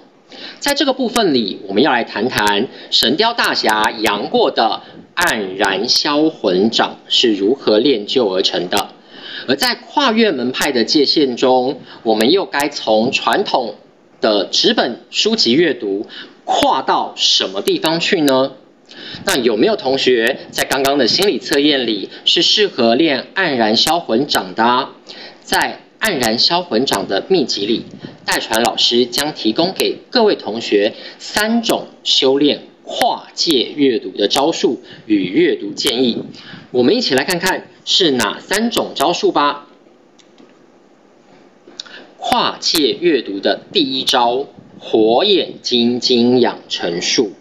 在这个部分里，我们要来谈谈神雕大侠杨过的黯然销魂掌是如何练就而成的。而在跨越门派的界限中，我们又该从传统的纸本书籍阅读跨到什么地方去呢？那有没有同学在刚刚的心理测验里是适合练黯然销魂掌的？在黯然销魂掌的秘籍里，代传老师将提供给各位同学三种修炼跨界阅读的招数与阅读建议。我们一起来看看是哪三种招数吧。跨界阅读的第一招：火眼金睛养成术。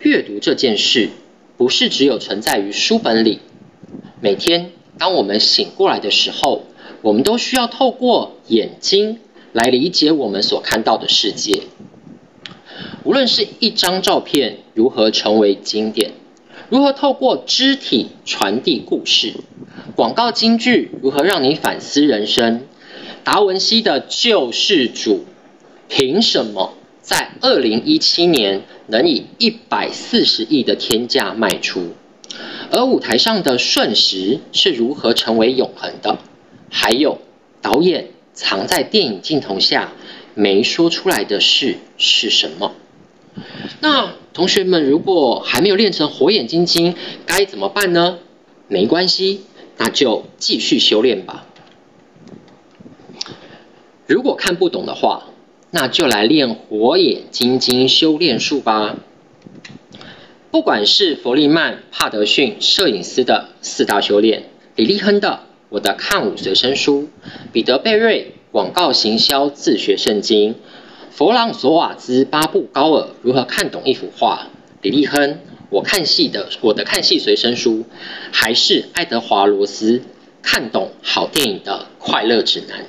阅读这件事，不是只有存在于书本里。每天，当我们醒过来的时候，我们都需要透过眼睛来理解我们所看到的世界。无论是一张照片如何成为经典，如何透过肢体传递故事，广告金句如何让你反思人生，达文西的救世主凭什么？在二零一七年能以一百四十亿的天价卖出，而舞台上的瞬时是如何成为永恒的？还有导演藏在电影镜头下没说出来的事是什么？那同学们如果还没有练成火眼金睛，该怎么办呢？没关系，那就继续修炼吧。如果看不懂的话，那就来练火眼金睛修炼术吧。不管是弗利曼、帕德逊摄影师的四大修炼，李立亨的我的看武随身书，彼得贝瑞广告行销自学圣经，弗朗索瓦兹巴布高尔如何看懂一幅画，李立亨我看戏的我的看戏随身书，还是爱德华罗斯看懂好电影的快乐指南。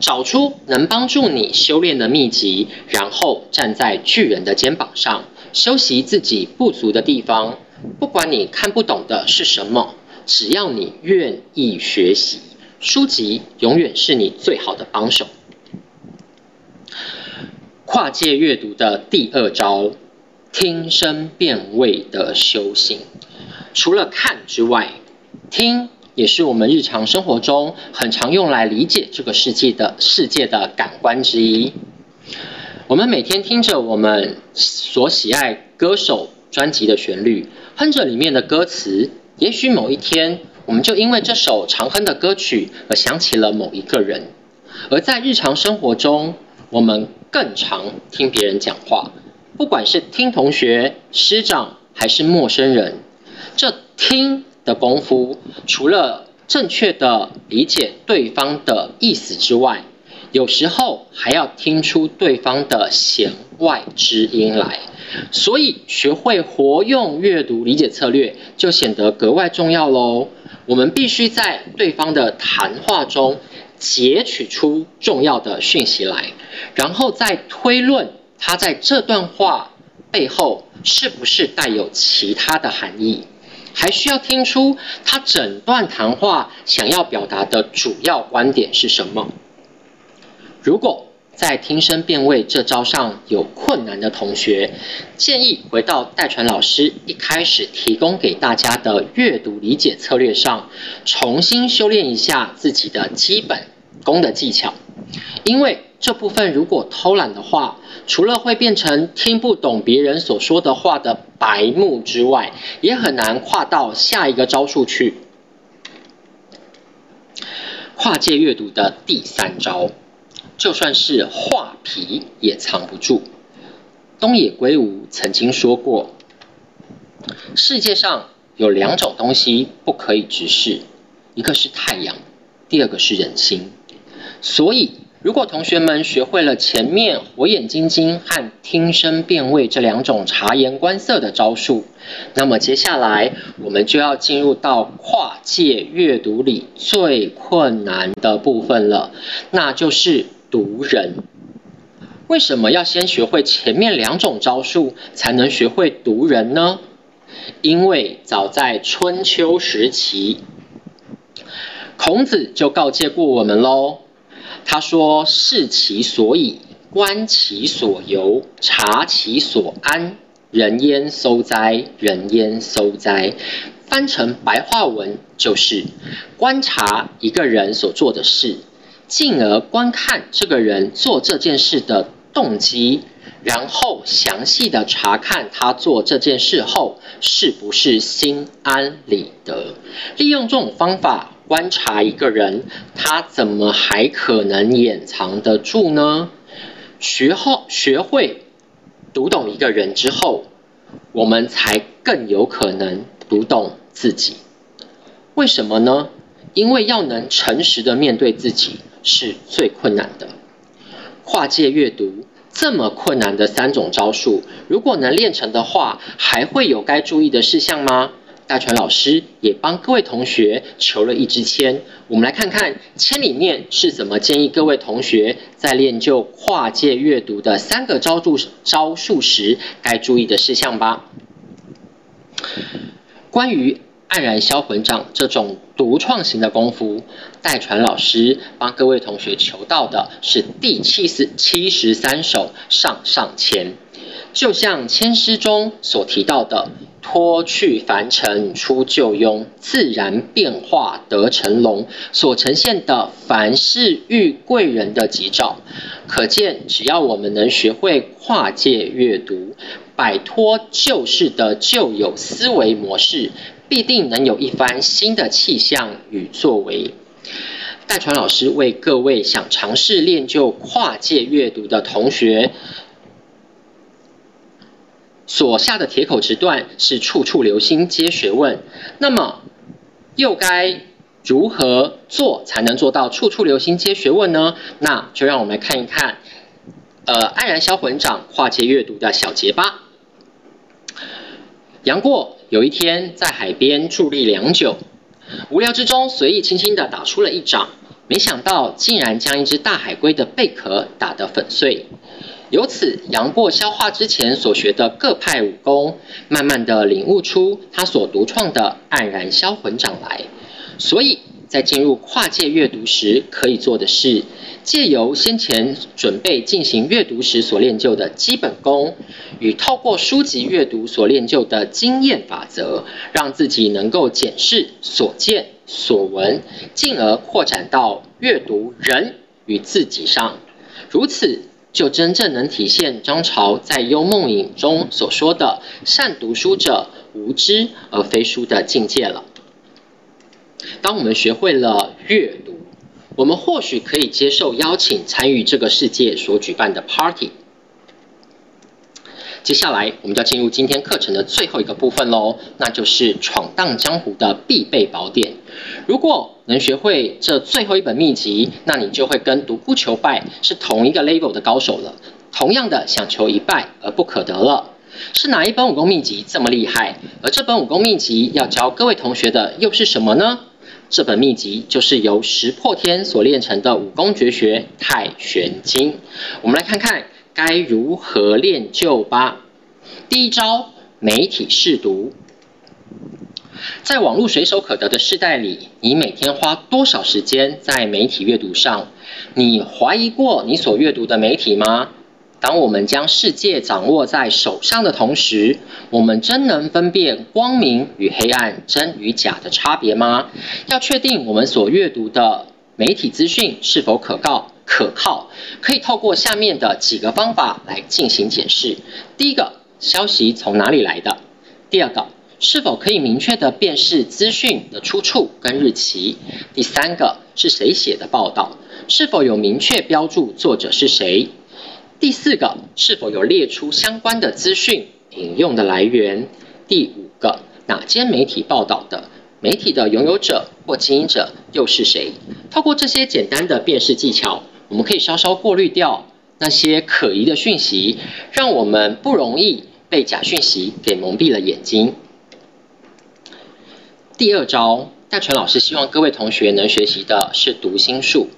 找出能帮助你修炼的秘籍，然后站在巨人的肩膀上，修习自己不足的地方。不管你看不懂的是什么，只要你愿意学习，书籍永远是你最好的帮手。跨界阅读的第二招，听声辨位的修行。除了看之外，听也是我们日常生活中很常用来理解这个世界的世界的感官之一。我们每天听着我们所喜爱歌手专辑的旋律，哼着里面的歌词，也许某一天，我们就因为这首常哼的歌曲而想起了某一个人。而在日常生活中，我们更常听别人讲话，不管是听同学、师长还是陌生人。这听的功夫，除了正确的理解对方的意思之外，有时候还要听出对方的弦外之音来。所以，学会活用阅读理解策略就显得格外重要喽。我们必须在对方的谈话中截取出重要的讯息来，然后再推论他在这段话背后是不是带有其他的含义。还需要听出他整段谈话想要表达的主要观点是什么。如果在听声辨位这招上有困难的同学，建议回到代传老师一开始提供给大家的阅读理解策略上，重新修炼一下自己的基本功的技巧，因为。这部分如果偷懒的话，除了会变成听不懂别人所说的话的白目之外，也很难跨到下一个招数去。跨界阅读的第三招，就算是画皮也藏不住。东野圭吾曾经说过，世界上有两种东西不可以直视，一个是太阳，第二个是人心。所以。如果同学们学会了前面火眼金睛和听声辨位这两种察言观色的招数，那么接下来我们就要进入到跨界阅读里最困难的部分了，那就是读人。为什么要先学会前面两种招数才能学会读人呢？因为早在春秋时期，孔子就告诫过我们喽。他说：“视其所以，观其所由，察其所安。人焉搜哉？人焉搜哉？”翻成白话文就是观察一个人所做的事，进而观看这个人做这件事的动机，然后详细的查看他做这件事后是不是心安理得。利用这种方法。观察一个人，他怎么还可能掩藏得住呢？学后学会读懂一个人之后，我们才更有可能读懂自己。为什么呢？因为要能诚实的面对自己是最困难的。跨界阅读这么困难的三种招数，如果能练成的话，还会有该注意的事项吗？大传老师也帮各位同学求了一支签，我们来看看签里面是怎么建议各位同学在练就跨界阅读的三个招数招数时该注意的事项吧。关于黯然销魂掌这种独创型的功夫，代传老师帮各位同学求到的是第七十七十三首上上签，就像签诗中所提到的。脱去凡尘出旧庸，自然变化得成龙。所呈现的凡事遇贵人的吉兆，可见只要我们能学会跨界阅读，摆脱旧式的旧有思维模式，必定能有一番新的气象与作为。代传老师为各位想尝试练就跨界阅读的同学。所下的铁口直断是处处留心皆学问，那么又该如何做才能做到处处留心皆学问呢？那就让我们来看一看，呃，黯然销魂掌跨界阅读的小结吧。杨过有一天在海边伫立良久，无聊之中随意轻轻的打出了一掌，没想到竟然将一只大海龟的贝壳打得粉碎。由此，杨过消化之前所学的各派武功，慢慢的领悟出他所独创的黯然销魂掌来。所以在进入跨界阅读时，可以做的是，借由先前准备进行阅读时所练就的基本功，与透过书籍阅读所练就的经验法则，让自己能够检视所见所闻，进而扩展到阅读人与自己上。如此。就真正能体现张潮在《幽梦影》中所说的“善读书者无知而非书”的境界了。当我们学会了阅读，我们或许可以接受邀请参与这个世界所举办的 party。接下来，我们就要进入今天课程的最后一个部分喽，那就是闯荡江湖的必备宝典。如果能学会这最后一本秘籍，那你就会跟独孤求败是同一个 level 的高手了。同样的，想求一败而不可得了。是哪一本武功秘籍这么厉害？而这本武功秘籍要教各位同学的又是什么呢？这本秘籍就是由石破天所练成的武功绝学太玄经。我们来看看。该如何练就吧？第一招，媒体试读。在网络随手可得的时代里，你每天花多少时间在媒体阅读上？你怀疑过你所阅读的媒体吗？当我们将世界掌握在手上的同时，我们真能分辨光明与黑暗、真与假的差别吗？要确定我们所阅读的媒体资讯是否可靠。可靠，可以透过下面的几个方法来进行检视。第一个，消息从哪里来的？第二个，是否可以明确的辨识资讯的出处跟日期？第三个，是谁写的报道？是否有明确标注作者是谁？第四个，是否有列出相关的资讯引用的来源？第五个，哪间媒体报道的？媒体的拥有者或经营者又是谁？透过这些简单的辨识技巧。我们可以稍稍过滤掉那些可疑的讯息，让我们不容易被假讯息给蒙蔽了眼睛。第二招，戴纯老师希望各位同学能学习的是读心术。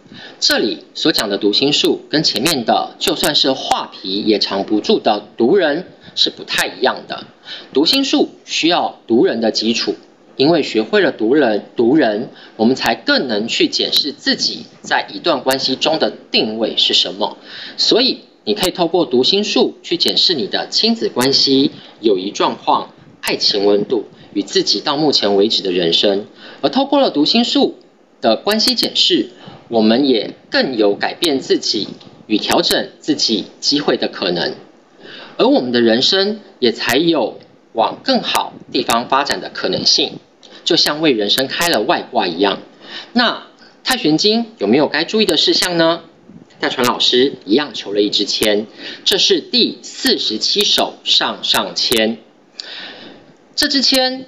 这里所讲的读心术，跟前面的就算是画皮也藏不住的读人是不太一样的。读心术需要读人的基础。因为学会了读人，读人，我们才更能去检视自己在一段关系中的定位是什么。所以，你可以透过读心术去检视你的亲子关系、友谊状况、爱情温度与自己到目前为止的人生。而透过了读心术的关系检视，我们也更有改变自己与调整自己机会的可能，而我们的人生也才有往更好地方发展的可能性。就像为人生开了外挂一样，那太玄经有没有该注意的事项呢？大传老师一样求了一支签，这是第四十七首上上签。这支签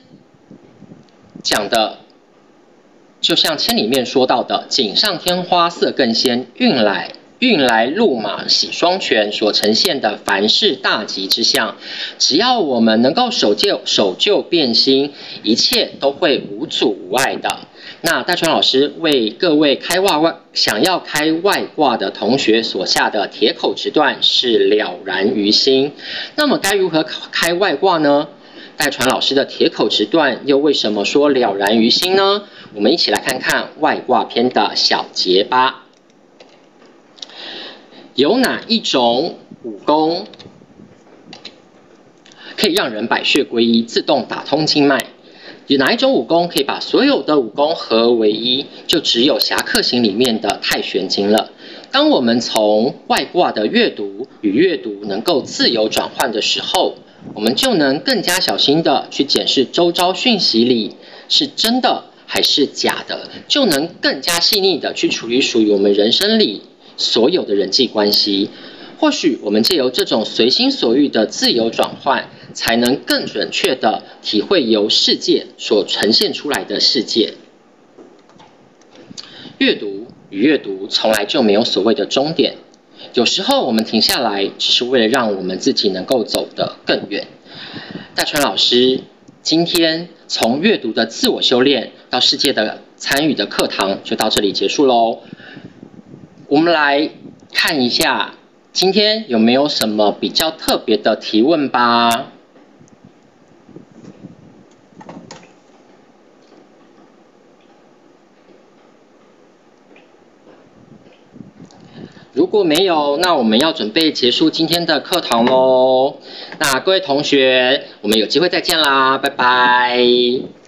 讲的，就像签里面说到的“锦上添花色更鲜，运来”。运来路马喜双全所呈现的凡事大吉之象，只要我们能够守旧守旧变新，一切都会无阻无碍的。那大川老师为各位开外外想要开外挂的同学所下的铁口直断是了然于心。那么该如何开外挂呢？戴传老师的铁口直断又为什么说了然于心呢？我们一起来看看外挂篇的小结吧。有哪一种武功可以让人百穴归一、自动打通经脉？有哪一种武功可以把所有的武功合为一？就只有《侠客行》里面的太玄经了。当我们从外挂的阅读与阅读能够自由转换的时候，我们就能更加小心的去检视周遭讯息里是真的还是假的，就能更加细腻的去处理属于我们人生里。所有的人际关系，或许我们借由这种随心所欲的自由转换，才能更准确的体会由世界所呈现出来的世界。阅读与阅读从来就没有所谓的终点，有时候我们停下来，只是为了让我们自己能够走得更远。大川老师今天从阅读的自我修炼到世界的。参与的课堂就到这里结束喽。我们来看一下今天有没有什么比较特别的提问吧。如果没有，那我们要准备结束今天的课堂喽。那各位同学，我们有机会再见啦，拜拜。